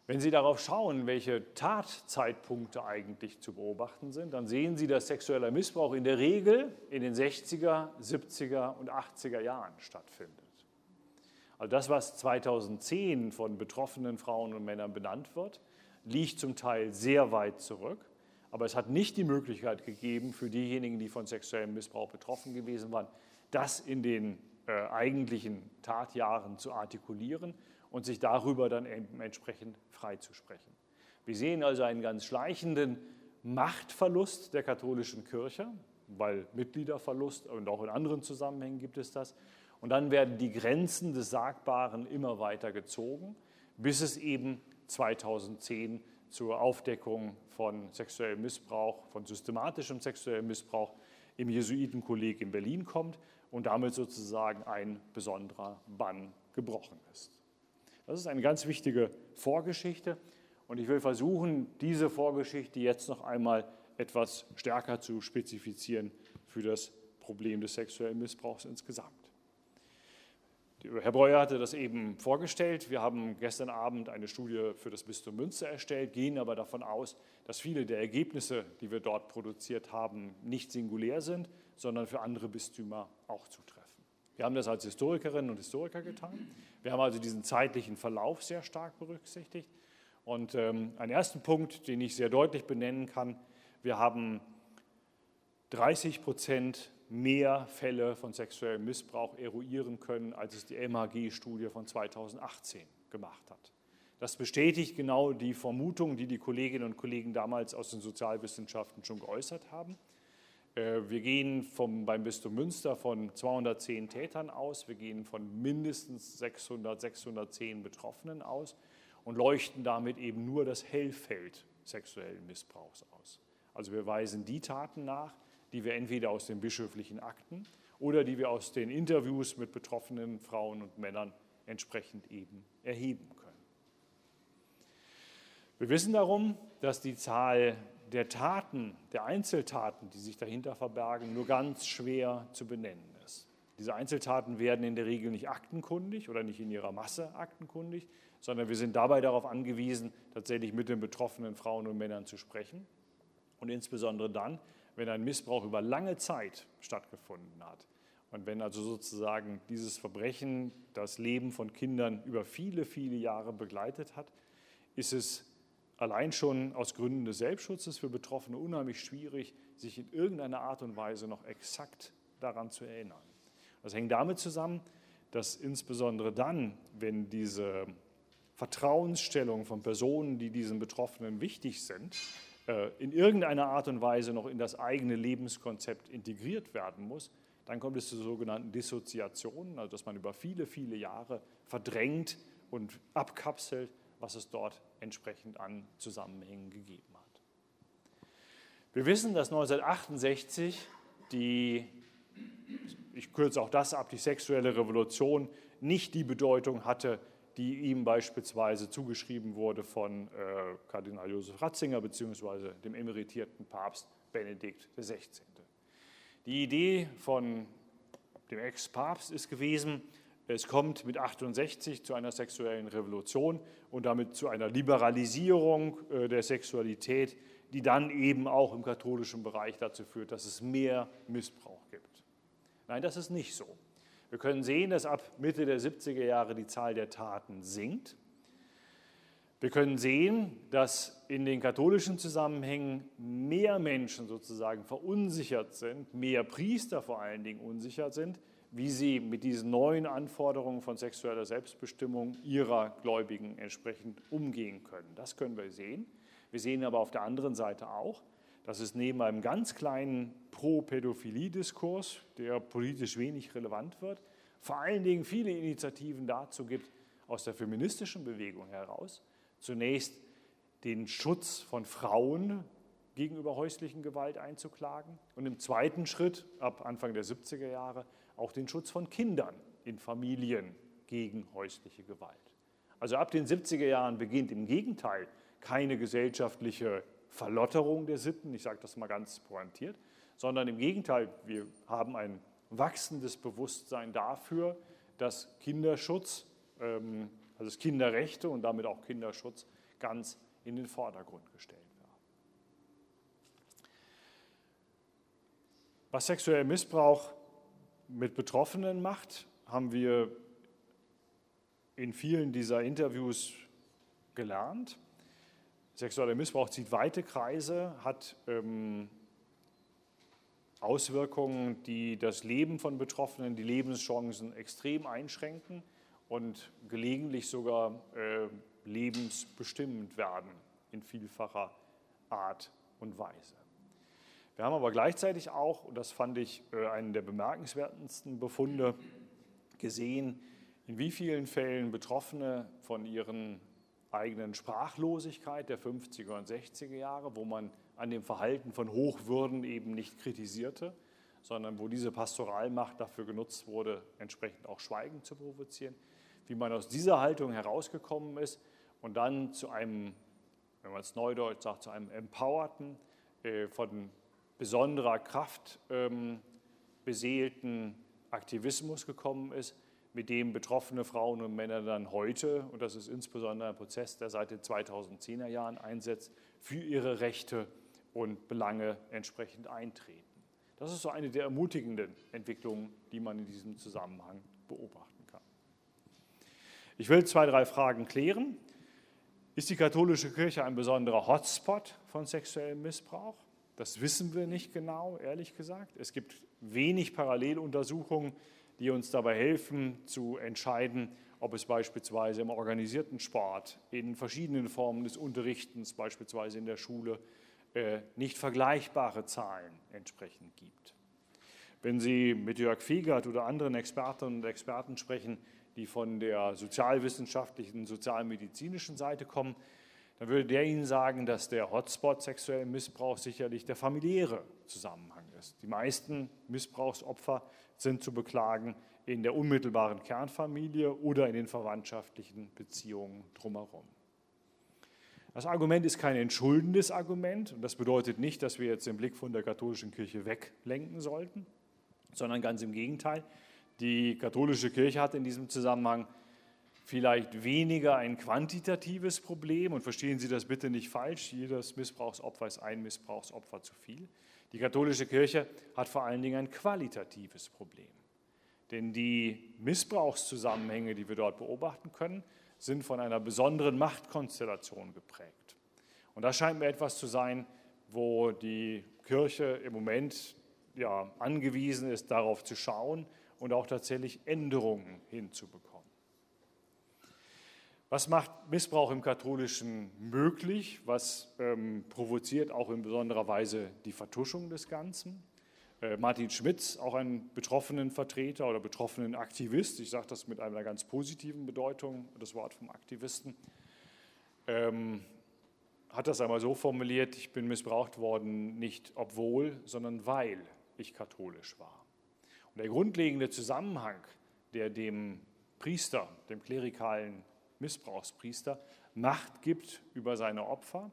wenn Sie darauf schauen, welche Tatzeitpunkte eigentlich zu beobachten sind, dann sehen Sie, dass sexueller Missbrauch in der Regel in den 60er, 70er und 80er Jahren stattfindet. Also das, was 2010 von betroffenen Frauen und Männern benannt wird, liegt zum Teil sehr weit zurück. Aber es hat nicht die Möglichkeit gegeben für diejenigen, die von sexuellem Missbrauch betroffen gewesen waren, das in den äh, eigentlichen Tatjahren zu artikulieren und sich darüber dann entsprechend freizusprechen. Wir sehen also einen ganz schleichenden Machtverlust der katholischen Kirche, weil Mitgliederverlust und auch in anderen Zusammenhängen gibt es das. Und dann werden die Grenzen des Sagbaren immer weiter gezogen, bis es eben 2010 zur Aufdeckung von sexuellem Missbrauch, von systematischem sexuellem Missbrauch im Jesuitenkolleg in Berlin kommt und damit sozusagen ein besonderer Bann gebrochen ist. Das ist eine ganz wichtige Vorgeschichte und ich will versuchen, diese Vorgeschichte jetzt noch einmal etwas stärker zu spezifizieren für das Problem des sexuellen Missbrauchs insgesamt. Herr Breuer hatte das eben vorgestellt. Wir haben gestern Abend eine Studie für das Bistum Münster erstellt, gehen aber davon aus, dass viele der Ergebnisse, die wir dort produziert haben, nicht singulär sind, sondern für andere Bistümer auch zutreffen. Wir haben das als Historikerinnen und Historiker getan. Wir haben also diesen zeitlichen Verlauf sehr stark berücksichtigt. Und ähm, einen ersten Punkt, den ich sehr deutlich benennen kann, wir haben 30 Prozent mehr Fälle von sexuellem Missbrauch eruieren können, als es die MHG-Studie von 2018 gemacht hat. Das bestätigt genau die Vermutung, die die Kolleginnen und Kollegen damals aus den Sozialwissenschaften schon geäußert haben. Äh, wir gehen vom, beim Bistum Münster von 210 Tätern aus, wir gehen von mindestens 600, 610 Betroffenen aus und leuchten damit eben nur das Hellfeld sexuellen Missbrauchs aus. Also wir weisen die Taten nach, die wir entweder aus den bischöflichen Akten oder die wir aus den Interviews mit betroffenen Frauen und Männern entsprechend eben erheben können. Wir wissen darum, dass die Zahl der Taten, der Einzeltaten, die sich dahinter verbergen, nur ganz schwer zu benennen ist. Diese Einzeltaten werden in der Regel nicht aktenkundig oder nicht in ihrer Masse aktenkundig, sondern wir sind dabei darauf angewiesen, tatsächlich mit den betroffenen Frauen und Männern zu sprechen. Und insbesondere dann, wenn ein Missbrauch über lange Zeit stattgefunden hat. Und wenn also sozusagen dieses Verbrechen das Leben von Kindern über viele, viele Jahre begleitet hat, ist es allein schon aus Gründen des Selbstschutzes für Betroffene unheimlich schwierig, sich in irgendeiner Art und Weise noch exakt daran zu erinnern. Das hängt damit zusammen, dass insbesondere dann, wenn diese Vertrauensstellung von Personen, die diesen Betroffenen wichtig sind, äh, in irgendeiner Art und Weise noch in das eigene Lebenskonzept integriert werden muss, dann kommt es zu sogenannten Dissoziationen, also dass man über viele, viele Jahre verdrängt und abkapselt, was es dort entsprechend an Zusammenhängen gegeben hat. Wir wissen, dass 1968 die, ich kürze auch das ab, die sexuelle Revolution nicht die Bedeutung hatte, die ihm beispielsweise zugeschrieben wurde von äh, Kardinal Josef Ratzinger bzw. dem emeritierten Papst Benedikt XVI. Die Idee von dem Ex-Papst ist gewesen, es kommt mit 68 zu einer sexuellen Revolution und damit zu einer Liberalisierung äh, der Sexualität, die dann eben auch im katholischen Bereich dazu führt, dass es mehr Missbrauch gibt. Nein, das ist nicht so. Wir können sehen, dass ab Mitte der 70er Jahre die Zahl der Taten sinkt. Wir können sehen, dass in den katholischen Zusammenhängen mehr Menschen sozusagen verunsichert sind, mehr Priester vor allen Dingen unsicher sind, wie sie mit diesen neuen Anforderungen von sexueller Selbstbestimmung ihrer Gläubigen entsprechend umgehen können. Das können wir sehen. Wir sehen aber auf der anderen Seite auch, dass es neben einem ganz kleinen Pro-Pädophilie-Diskurs, der politisch wenig relevant wird, vor allen Dingen viele Initiativen dazu gibt, aus der feministischen Bewegung heraus, zunächst den Schutz von Frauen gegenüber häuslichen Gewalt einzuklagen und im zweiten Schritt ab Anfang der 70er Jahre auch den Schutz von Kindern in Familien gegen häusliche Gewalt. Also ab den 70er Jahren beginnt im Gegenteil keine gesellschaftliche Verlotterung der Sitten, ich sage das mal ganz pointiert, sondern im Gegenteil, wir haben ein wachsendes Bewusstsein dafür, dass Kinderschutz, ähm, also das Kinderrechte und damit auch Kinderschutz ganz in den Vordergrund gestellt werden. Was sexueller Missbrauch mit Betroffenen macht, haben wir in vielen dieser Interviews gelernt. Sexueller Missbrauch zieht weite Kreise, hat ähm, Auswirkungen, die das Leben von Betroffenen, die Lebenschancen extrem einschränken und gelegentlich sogar äh, lebensbestimmend werden in vielfacher Art und Weise. Wir haben aber gleichzeitig auch, und das fand ich äh, einen der bemerkenswertesten Befunde, gesehen, in wie vielen Fällen Betroffene von ihren eigenen Sprachlosigkeit der 50er und 60er Jahre, wo man an dem Verhalten von Hochwürden eben nicht kritisierte, sondern wo diese Pastoralmacht dafür genutzt wurde, entsprechend auch Schweigen zu provozieren, wie man aus dieser Haltung herausgekommen ist und dann zu einem, wenn man es neudeutsch sagt, zu einem empowerten, äh, von besonderer Kraft ähm, beseelten Aktivismus gekommen ist, mit dem betroffene Frauen und Männer dann heute, und das ist insbesondere ein Prozess, der seit den 2010er Jahren einsetzt, für ihre Rechte und Belange entsprechend eintreten. Das ist so eine der ermutigenden Entwicklungen, die man in diesem Zusammenhang beobachten kann. Ich will zwei, drei Fragen klären. Ist die katholische Kirche ein besonderer Hotspot von sexuellem Missbrauch? Das wissen wir nicht genau, ehrlich gesagt. Es gibt wenig Paralleluntersuchungen, die uns dabei helfen zu entscheiden, ob es beispielsweise im organisierten Sport, in verschiedenen Formen des Unterrichtens, beispielsweise in der Schule, äh, nicht vergleichbare Zahlen entsprechend gibt. Wenn Sie mit Jörg Fiegert oder anderen Expertinnen und Experten sprechen, die von der sozialwissenschaftlichen, sozialmedizinischen Seite kommen, dann würde der Ihnen sagen, dass der Hotspot sexuellen Missbrauch sicherlich der familiäre Zusammenhang ist. Die meisten Missbrauchsopfer sind zu beklagen in der unmittelbaren Kernfamilie oder in den verwandtschaftlichen Beziehungen drumherum. Das Argument ist kein entschuldendes Argument und das bedeutet nicht, dass wir jetzt den Blick von der katholischen Kirche weglenken sollten, sondern ganz im Gegenteil. Die katholische Kirche hat in diesem Zusammenhang vielleicht weniger ein quantitatives Problem und verstehen Sie das bitte nicht falsch, jedes Missbrauchsopfer ist ein Missbrauchsopfer zu viel. Die katholische Kirche hat vor allen Dingen ein qualitatives Problem. Denn die Missbrauchszusammenhänge, die wir dort beobachten können, sind von einer besonderen Machtkonstellation geprägt. Und das scheint mir etwas zu sein, wo die Kirche im Moment ja, angewiesen ist, darauf zu schauen und auch tatsächlich Änderungen hinzubekommen. Was macht Missbrauch im Katholischen möglich? Was ähm, provoziert auch in besonderer Weise die Vertuschung des Ganzen? Äh, Martin Schmitz, auch ein betroffenen Vertreter oder betroffenen Aktivist, ich sage das mit einer ganz positiven Bedeutung, das Wort vom Aktivisten, ähm, hat das einmal so formuliert, ich bin missbraucht worden, nicht obwohl, sondern weil ich katholisch war. Und der grundlegende Zusammenhang, der dem Priester, dem klerikalen Missbrauchspriester Macht gibt über seine Opfer,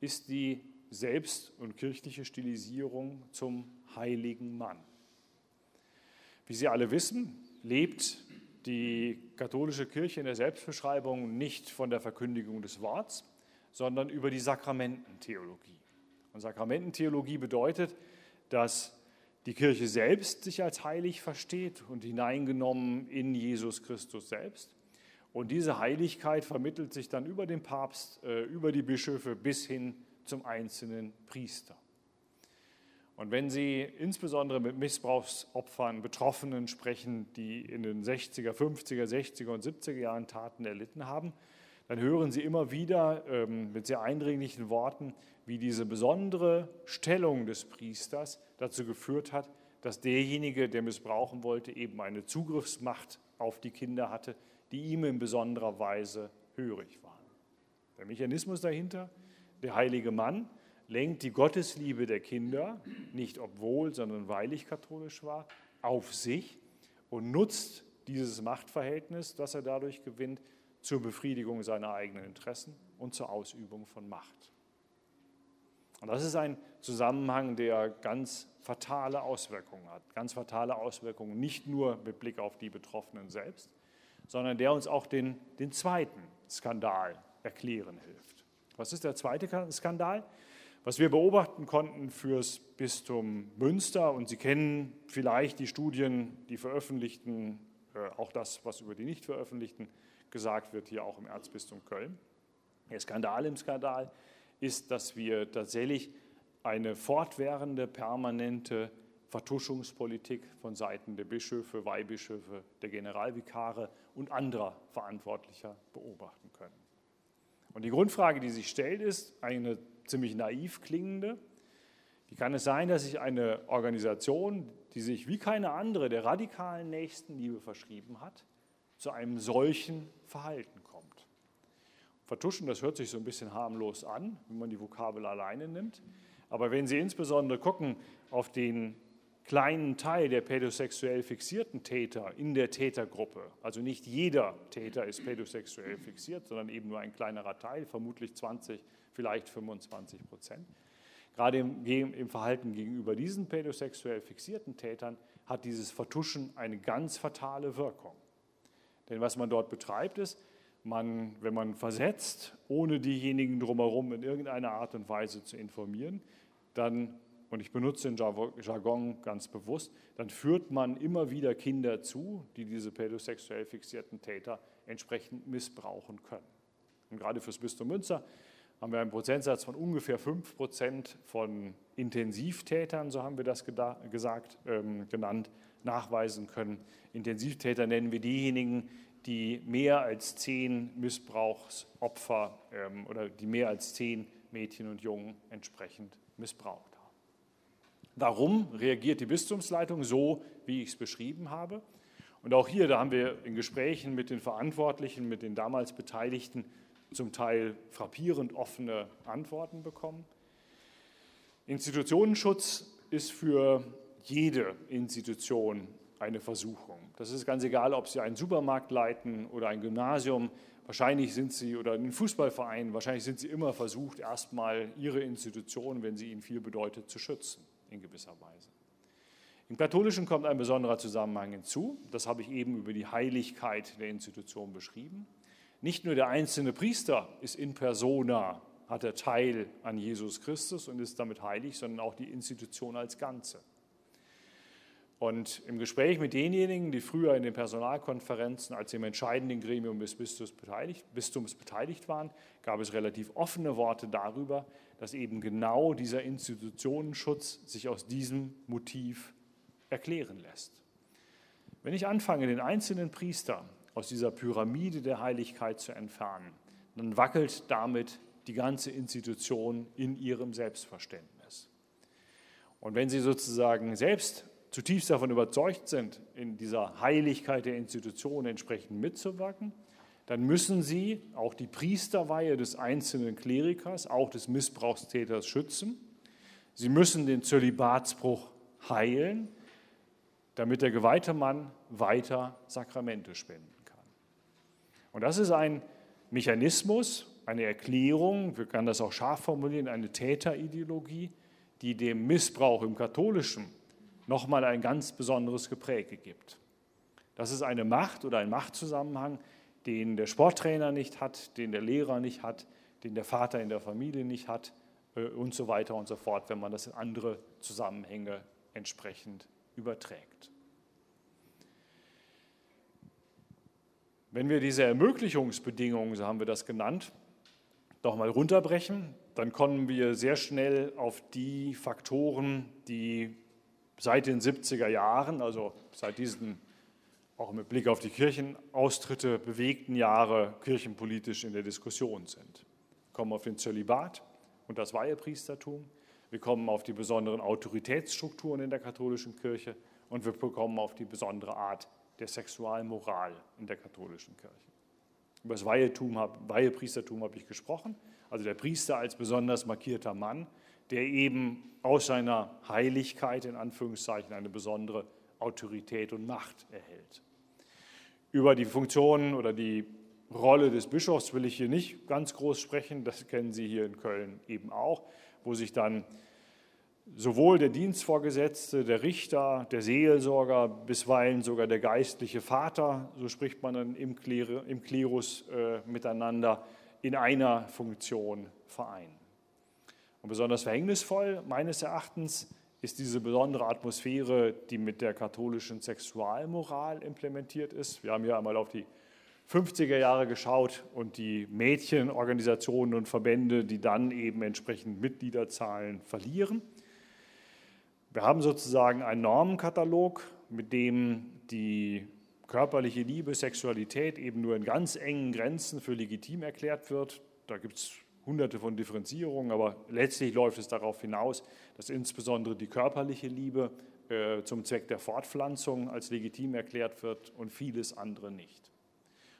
ist die selbst- und kirchliche Stilisierung zum heiligen Mann. Wie Sie alle wissen, lebt die katholische Kirche in der Selbstbeschreibung nicht von der Verkündigung des Worts, sondern über die Sakramententheologie. Und Sakramententheologie bedeutet, dass die Kirche selbst sich als heilig versteht und hineingenommen in Jesus Christus selbst. Und diese Heiligkeit vermittelt sich dann über den Papst, äh, über die Bischöfe bis hin zum einzelnen Priester. Und wenn Sie insbesondere mit Missbrauchsopfern, Betroffenen sprechen, die in den 60er, 50er, 60er und 70er Jahren Taten erlitten haben, dann hören Sie immer wieder ähm, mit sehr eindringlichen Worten, wie diese besondere Stellung des Priesters dazu geführt hat, dass derjenige, der missbrauchen wollte, eben eine Zugriffsmacht auf die Kinder hatte, die ihm in besonderer Weise hörig waren. Der Mechanismus dahinter, der heilige Mann, lenkt die Gottesliebe der Kinder, nicht obwohl, sondern weil ich katholisch war, auf sich und nutzt dieses Machtverhältnis, das er dadurch gewinnt, zur Befriedigung seiner eigenen Interessen und zur Ausübung von Macht. Und das ist ein Zusammenhang, der ganz fatale Auswirkungen hat. Ganz fatale Auswirkungen nicht nur mit Blick auf die Betroffenen selbst, sondern der uns auch den, den zweiten Skandal erklären hilft. Was ist der zweite Skandal? Was wir beobachten konnten fürs Bistum Münster, und Sie kennen vielleicht die Studien, die veröffentlichten, äh, auch das, was über die nicht veröffentlichten gesagt wird, hier auch im Erzbistum Köln. Der Skandal im Skandal ist, dass wir tatsächlich eine fortwährende, permanente Vertuschungspolitik von Seiten der Bischöfe, Weihbischöfe, der Generalvikare und anderer Verantwortlicher beobachten können. Und die Grundfrage, die sich stellt, ist eine ziemlich naiv klingende. Wie kann es sein, dass sich eine Organisation, die sich wie keine andere der radikalen Nächstenliebe verschrieben hat, zu einem solchen Verhalten kommt? Vertuschen, das hört sich so ein bisschen harmlos an, wenn man die Vokabel alleine nimmt. Aber wenn Sie insbesondere gucken auf den kleinen Teil der pädosexuell fixierten Täter in der Tätergruppe, also nicht jeder Täter ist pädosexuell fixiert, sondern eben nur ein kleinerer Teil, vermutlich 20, vielleicht 25 Prozent. Gerade im, im Verhalten gegenüber diesen pädosexuell fixierten Tätern hat dieses Vertuschen eine ganz fatale Wirkung. Denn was man dort betreibt, ist, man, wenn man versetzt, ohne diejenigen drumherum in irgendeiner Art und Weise zu informieren, dann und ich benutze den Jargon ganz bewusst, dann führt man immer wieder Kinder zu, die diese pädosexuell fixierten Täter entsprechend missbrauchen können. Und gerade fürs Bistum Münster haben wir einen Prozentsatz von ungefähr 5 Prozent von Intensivtätern, so haben wir das gesagt, ähm, genannt, nachweisen können. Intensivtäter nennen wir diejenigen, die mehr als zehn Missbrauchsopfer ähm, oder die mehr als zehn Mädchen und Jungen entsprechend missbraucht. Warum reagiert die Bistumsleitung so, wie ich es beschrieben habe? Und auch hier, da haben wir in Gesprächen mit den Verantwortlichen, mit den damals Beteiligten zum Teil frappierend offene Antworten bekommen. Institutionenschutz ist für jede Institution eine Versuchung. Das ist ganz egal, ob Sie einen Supermarkt leiten oder ein Gymnasium. Wahrscheinlich sind Sie oder einen Fußballverein, wahrscheinlich sind Sie immer versucht, erstmal Ihre Institution, wenn sie Ihnen viel bedeutet, zu schützen in gewisser Weise. Im Katholischen kommt ein besonderer Zusammenhang hinzu. Das habe ich eben über die Heiligkeit der Institution beschrieben. Nicht nur der einzelne Priester ist in persona, hat er Teil an Jesus Christus und ist damit heilig, sondern auch die Institution als Ganze. Und im Gespräch mit denjenigen, die früher in den Personalkonferenzen als im entscheidenden Gremium des Bistums beteiligt, Bistums beteiligt waren, gab es relativ offene Worte darüber, dass eben genau dieser Institutionenschutz sich aus diesem Motiv erklären lässt. Wenn ich anfange, den einzelnen Priester aus dieser Pyramide der Heiligkeit zu entfernen, dann wackelt damit die ganze Institution in ihrem Selbstverständnis. Und wenn Sie sozusagen selbst zutiefst davon überzeugt sind, in dieser Heiligkeit der Institution entsprechend mitzuwirken, dann müssen sie auch die Priesterweihe des einzelnen Klerikers, auch des Missbrauchstäters schützen. Sie müssen den Zölibatsbruch heilen, damit der geweihte Mann weiter Sakramente spenden kann. Und das ist ein Mechanismus, eine Erklärung, wir können das auch scharf formulieren, eine Täterideologie, die dem Missbrauch im Katholischen nochmal ein ganz besonderes Gepräge gibt. Das ist eine Macht oder ein Machtzusammenhang, den der Sporttrainer nicht hat, den der Lehrer nicht hat, den der Vater in der Familie nicht hat äh, und so weiter und so fort, wenn man das in andere Zusammenhänge entsprechend überträgt. Wenn wir diese Ermöglichungsbedingungen, so haben wir das genannt, doch mal runterbrechen, dann kommen wir sehr schnell auf die Faktoren, die seit den 70er Jahren, also seit diesen auch mit Blick auf die Kirchenaustritte bewegten Jahre kirchenpolitisch in der Diskussion sind. Wir kommen auf den Zölibat und das Weihepriestertum, wir kommen auf die besonderen Autoritätsstrukturen in der katholischen Kirche und wir kommen auf die besondere Art der Sexualmoral in der katholischen Kirche. Über das Weihetum, Weihepriestertum habe ich gesprochen, also der Priester als besonders markierter Mann, der eben aus seiner Heiligkeit in Anführungszeichen eine besondere Autorität und Macht erhält. Über die Funktion oder die Rolle des Bischofs will ich hier nicht ganz groß sprechen, das kennen Sie hier in Köln eben auch, wo sich dann sowohl der Dienstvorgesetzte, der Richter, der Seelsorger, bisweilen sogar der geistliche Vater, so spricht man dann im, Klerus äh, miteinander, in einer Funktion vereinen. Und besonders verhängnisvoll meines Erachtens ist diese besondere Atmosphäre, die mit der katholischen Sexualmoral implementiert ist. Wir haben hier einmal auf die 50er Jahre geschaut und die Mädchenorganisationen und Verbände, die dann eben entsprechend Mitgliederzahlen verlieren. Wir haben sozusagen einen Normenkatalog, mit dem die körperliche Liebe, Sexualität eben nur in ganz engen Grenzen für legitim erklärt wird. Da gibt es hunderte von Differenzierungen, aber letztlich läuft es darauf hinaus, dass insbesondere die körperliche Liebe äh, zum Zweck der Fortpflanzung als legitim erklärt wird und vieles andere nicht.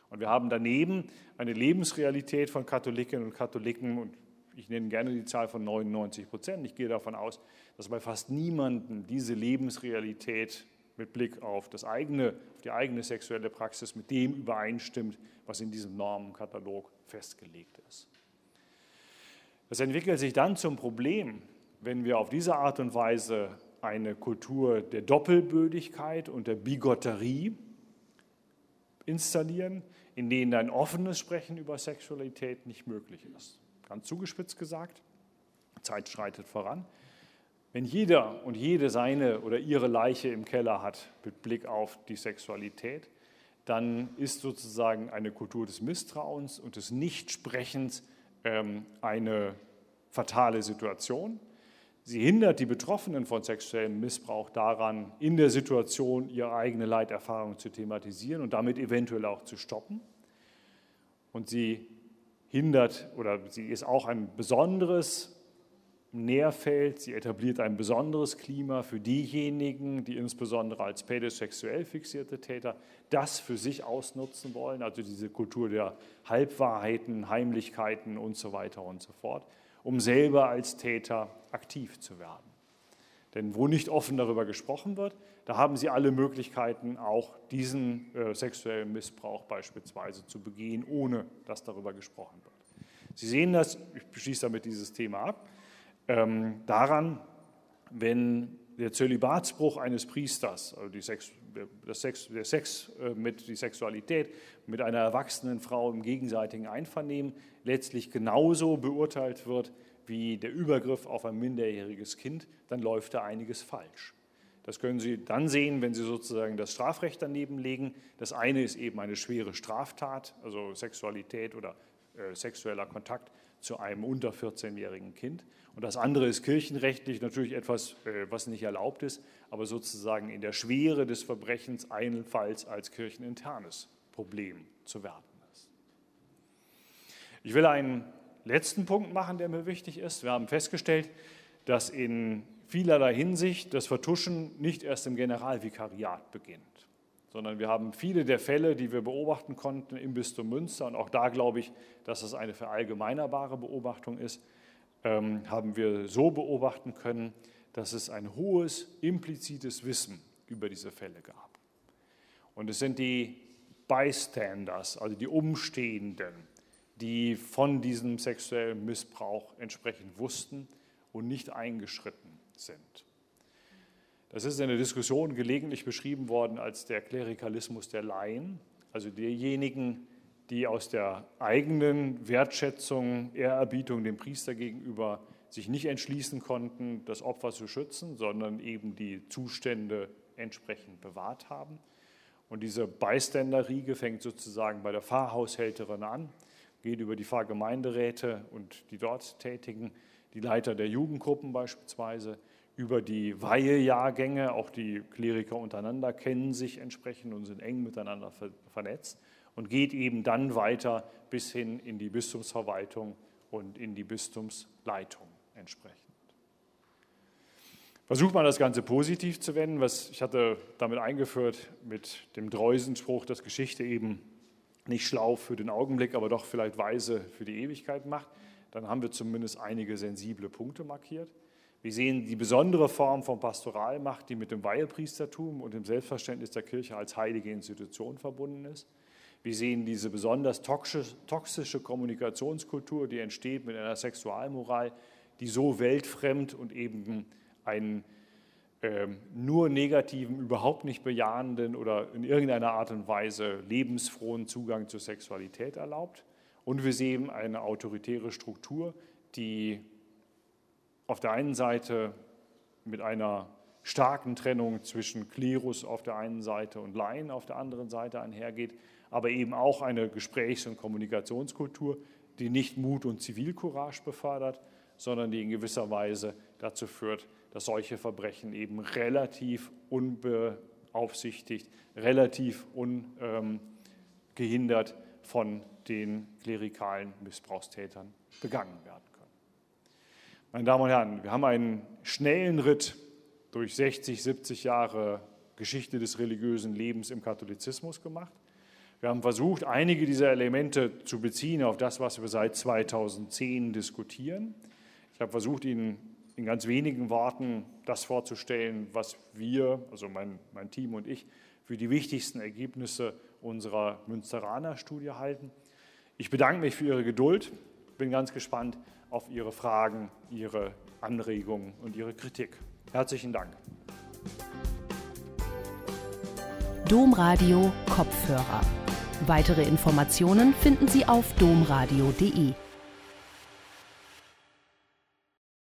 Und wir haben daneben eine Lebensrealität von Katholikinnen und Katholiken und ich nenne gerne die Zahl von 99 Prozent. Ich gehe davon aus, dass bei fast niemandem diese Lebensrealität mit Blick auf, das eigene, auf die eigene sexuelle Praxis mit dem übereinstimmt, was in diesem Normenkatalog festgelegt ist. Das entwickelt sich dann zum Problem, wenn wir auf diese Art und Weise eine Kultur der Doppelbödigkeit und der Bigotterie installieren, in denen ein offenes Sprechen über Sexualität nicht möglich ist. Ganz zugespitzt gesagt, Zeit schreitet voran. Wenn jeder und jede seine oder ihre Leiche im Keller hat mit Blick auf die Sexualität, dann ist sozusagen eine Kultur des Misstrauens und des Nichtsprechens eine fatale Situation. Sie hindert die Betroffenen von sexuellem Missbrauch daran, in der Situation ihre eigene Leiterfahrung zu thematisieren und damit eventuell auch zu stoppen. Und sie hindert oder sie ist auch ein besonderes Nährfeld, sie etabliert ein besonderes Klima für diejenigen, die insbesondere als pädosexuell fixierte Täter das für sich ausnutzen wollen, also diese Kultur der Halbwahrheiten, Heimlichkeiten und so weiter und so fort um selber als Täter aktiv zu werden. Denn wo nicht offen darüber gesprochen wird, da haben sie alle Möglichkeiten, auch diesen äh, sexuellen Missbrauch beispielsweise zu begehen, ohne dass darüber gesprochen wird. Sie sehen das, ich beschließe damit dieses Thema ab, ähm, daran, wenn der Zölibatsbruch eines Priesters, also die Sex, Sex, der Sex äh, mit die Sexualität mit einer erwachsenen Frau im gegenseitigen Einvernehmen letztlich genauso beurteilt wird wie der Übergriff auf ein minderjähriges Kind, dann läuft da einiges falsch. Das können Sie dann sehen, wenn Sie sozusagen das Strafrecht daneben legen. Das eine ist eben eine schwere Straftat, also Sexualität oder äh, sexueller Kontakt zu einem unter 14-jährigen Kind. Und das andere ist kirchenrechtlich natürlich etwas, äh, was nicht erlaubt ist, aber sozusagen in der Schwere des Verbrechens allenfalls als kircheninternes Problem zu werten ist. Ich will einen letzten Punkt machen, der mir wichtig ist. Wir haben festgestellt, dass in vielerlei Hinsicht das Vertuschen nicht erst im Generalvikariat beginnt, sondern wir haben viele der Fälle, die wir beobachten konnten im Bistum Münster, und auch da glaube ich, dass es eine verallgemeinerbare Beobachtung ist, ähm, haben wir so beobachten können, dass es ein hohes implizites Wissen über diese Fälle gab. Und es sind die Bystanders, also die Umstehenden, die von diesem sexuellen Missbrauch entsprechend wussten und nicht eingeschritten sind. Das ist in der Diskussion gelegentlich beschrieben worden als der Klerikalismus der Laien, also derjenigen, die aus der eigenen Wertschätzung, Ehrerbietung dem Priester gegenüber sich nicht entschließen konnten, das Opfer zu schützen, sondern eben die Zustände entsprechend bewahrt haben. Und diese Bystander-Riege fängt sozusagen bei der Pfarrhaushälterin an, geht über die Pfarrgemeinderäte und die dort Tätigen, die Leiter der Jugendgruppen beispielsweise, über die Weihejahrgänge, auch die Kleriker untereinander kennen sich entsprechend und sind eng miteinander vernetzt und geht eben dann weiter bis hin in die Bistumsverwaltung und in die Bistumsleitung entsprechend. Versucht man das Ganze positiv zu wenden, was ich hatte damit eingeführt mit dem Dreusenspruch, dass Geschichte eben nicht schlau für den Augenblick, aber doch vielleicht weise für die Ewigkeit macht, dann haben wir zumindest einige sensible Punkte markiert. Wir sehen die besondere Form von Pastoralmacht, die mit dem Weihepriestertum und dem Selbstverständnis der Kirche als heilige Institution verbunden ist. Wir sehen diese besonders toxische Kommunikationskultur, die entsteht mit einer Sexualmoral, die so weltfremd und eben einen äh, nur negativen, überhaupt nicht bejahenden oder in irgendeiner Art und Weise lebensfrohen Zugang zur Sexualität erlaubt. Und wir sehen eine autoritäre Struktur, die auf der einen Seite mit einer starken Trennung zwischen Klerus auf der einen Seite und Laien auf der anderen Seite einhergeht, aber eben auch eine Gesprächs- und Kommunikationskultur, die nicht Mut und Zivilcourage befördert, sondern die in gewisser Weise dazu führt, dass solche Verbrechen eben relativ unbeaufsichtigt, relativ ungehindert von den klerikalen Missbrauchstätern begangen werden können. Meine Damen und Herren, wir haben einen schnellen Ritt durch 60, 70 Jahre Geschichte des religiösen Lebens im Katholizismus gemacht. Wir haben versucht, einige dieser Elemente zu beziehen auf das, was wir seit 2010 diskutieren. Ich habe versucht, Ihnen in ganz wenigen Worten das vorzustellen, was wir, also mein, mein Team und ich, für die wichtigsten Ergebnisse unserer Münsteraner Studie halten. Ich bedanke mich für Ihre Geduld, bin ganz gespannt auf Ihre Fragen, Ihre Anregungen und Ihre Kritik. Herzlichen Dank. Domradio Kopfhörer. Weitere Informationen finden Sie auf domradio.de.